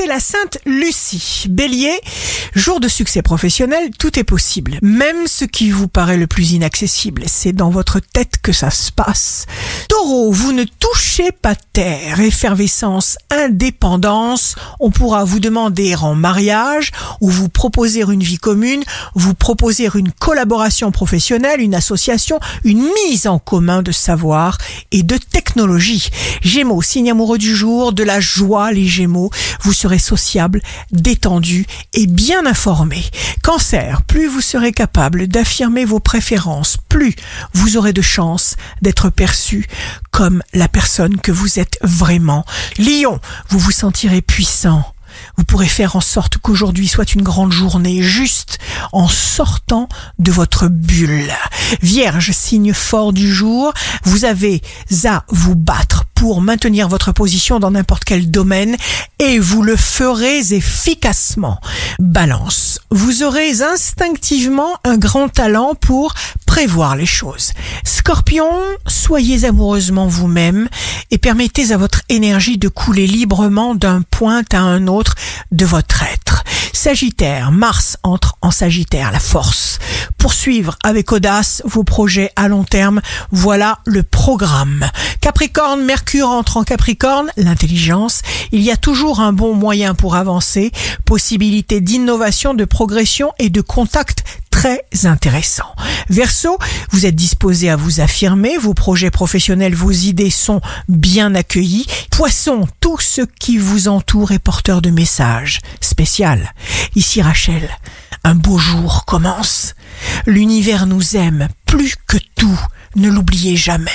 c'est la Sainte Lucie. Bélier, jour de succès professionnel, tout est possible. Même ce qui vous paraît le plus inaccessible, c'est dans votre tête que ça se passe. Taureau, vous ne touchez pas terre. Effervescence, indépendance. On pourra vous demander en mariage ou vous proposer une vie commune, vous proposer une collaboration professionnelle, une association, une mise en commun de savoir et de technologie. Gémeaux, signe amoureux du jour, de la joie les Gémeaux. Vous serez sociable, détendu et bien informé. Cancer, plus vous serez capable d'affirmer vos préférences, plus vous aurez de chances d'être perçu comme la personne que vous êtes vraiment. Lion, vous vous sentirez puissant. Vous pourrez faire en sorte qu'aujourd'hui soit une grande journée juste en sortant de votre bulle. Vierge, signe fort du jour, vous avez à vous battre pour maintenir votre position dans n'importe quel domaine et vous le ferez efficacement. Balance, vous aurez instinctivement un grand talent pour prévoir les choses. Scorpion, soyez amoureusement vous-même et permettez à votre énergie de couler librement d'un point à un autre de votre être. Sagittaire, Mars entre en Sagittaire, la force. Poursuivre avec audace vos projets à long terme, voilà le programme. Capricorne, Mercure entre en Capricorne, l'intelligence. Il y a toujours un bon moyen pour avancer, possibilité d'innovation, de progression et de contact très intéressant. Verso, vous êtes disposé à vous affirmer, vos projets professionnels, vos idées sont bien accueillis. Poisson, tout ce qui vous entoure est porteur de messages spécial. Ici Rachel, un beau jour commence. L'univers nous aime plus que tout, ne l'oubliez jamais.